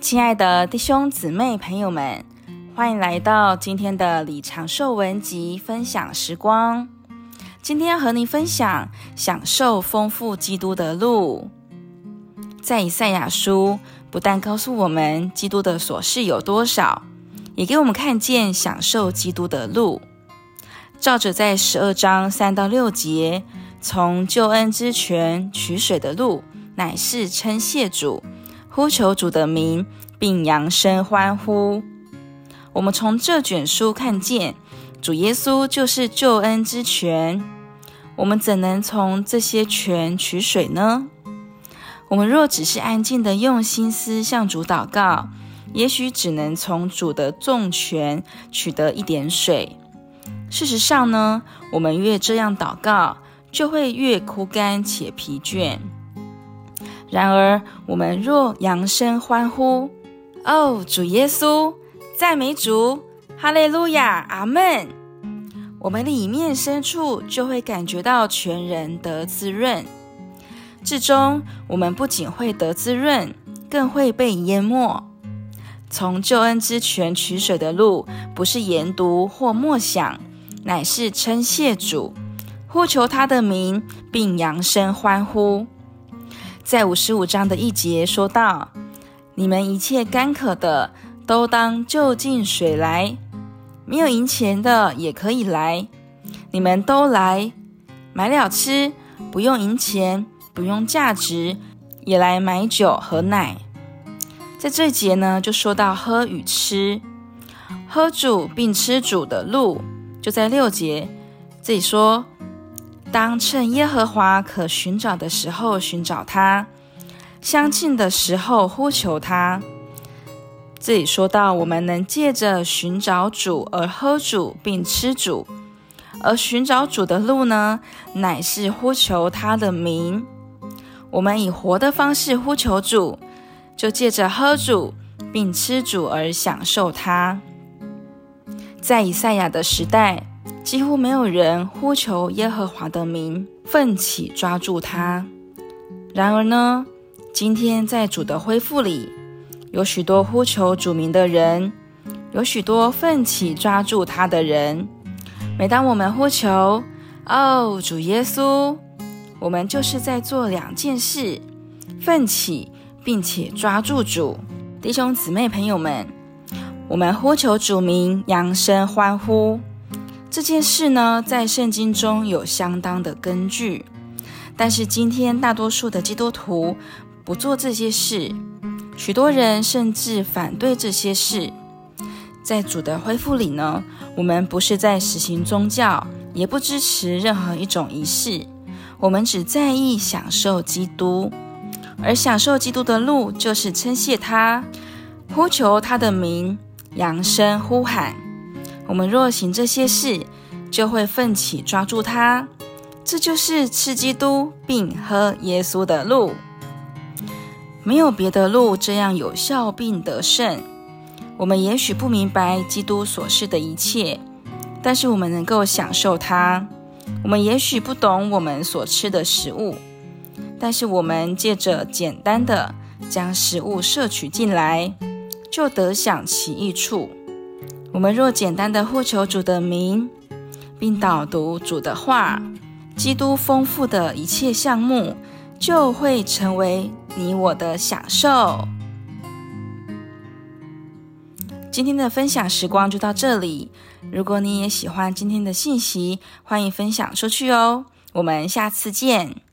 亲爱的弟兄姊妹朋友们，欢迎来到今天的李长寿文集分享时光。今天要和你分享享受丰富基督的路。在以赛亚书，不但告诉我们基督的琐事有多少，也给我们看见享受基督的路。照着在十二章三到六节，从救恩之泉取水的路，乃是称谢主。呼求主的名，并扬声欢呼。我们从这卷书看见，主耶稣就是救恩之泉。我们怎能从这些泉取水呢？我们若只是安静的用心思向主祷告，也许只能从主的众泉取得一点水。事实上呢，我们越这样祷告，就会越枯干且疲倦。然而，我们若扬声欢呼，哦，主耶稣，赞美主，哈利路亚，阿门，我们里面深处就会感觉到全人得滋润。至终，我们不仅会得滋润，更会被淹没。从救恩之泉取水的路，不是研读或默想，乃是称谢主，呼求他的名，并扬声欢呼。在五十五章的一节说道：“你们一切干渴的，都当就近水来；没有银钱的，也可以来。你们都来，买了吃，不用银钱，不用价值，也来买酒和奶。”在这节呢，就说到喝与吃，喝主并吃主的路，就在六节这里说。当趁耶和华可寻找的时候寻找他，相近的时候呼求他。这里说到，我们能借着寻找主而喝主并吃主，而寻找主的路呢，乃是呼求他的名。我们以活的方式呼求主，就借着喝主并吃主而享受他。在以赛亚的时代。几乎没有人呼求耶和华的名，奋起抓住他。然而呢，今天在主的恢复里，有许多呼求主名的人，有许多奋起抓住他的人。每当我们呼求“哦，主耶稣”，我们就是在做两件事：奋起，并且抓住主。弟兄姊妹朋友们，我们呼求主名，扬声欢呼。这件事呢，在圣经中有相当的根据，但是今天大多数的基督徒不做这些事，许多人甚至反对这些事。在主的恢复里呢，我们不是在实行宗教，也不支持任何一种仪式，我们只在意享受基督，而享受基督的路就是称谢他，呼求他的名，扬声呼喊。我们若行这些事，就会奋起抓住他。这就是吃基督并喝耶稣的路。没有别的路这样有效并得胜。我们也许不明白基督所示的一切，但是我们能够享受它。我们也许不懂我们所吃的食物，但是我们借着简单的将食物摄取进来，就得享其益处。我们若简单的呼求主的名，并导读主的话，基督丰富的一切项目就会成为你我的享受。今天的分享时光就到这里。如果你也喜欢今天的信息，欢迎分享出去哦。我们下次见。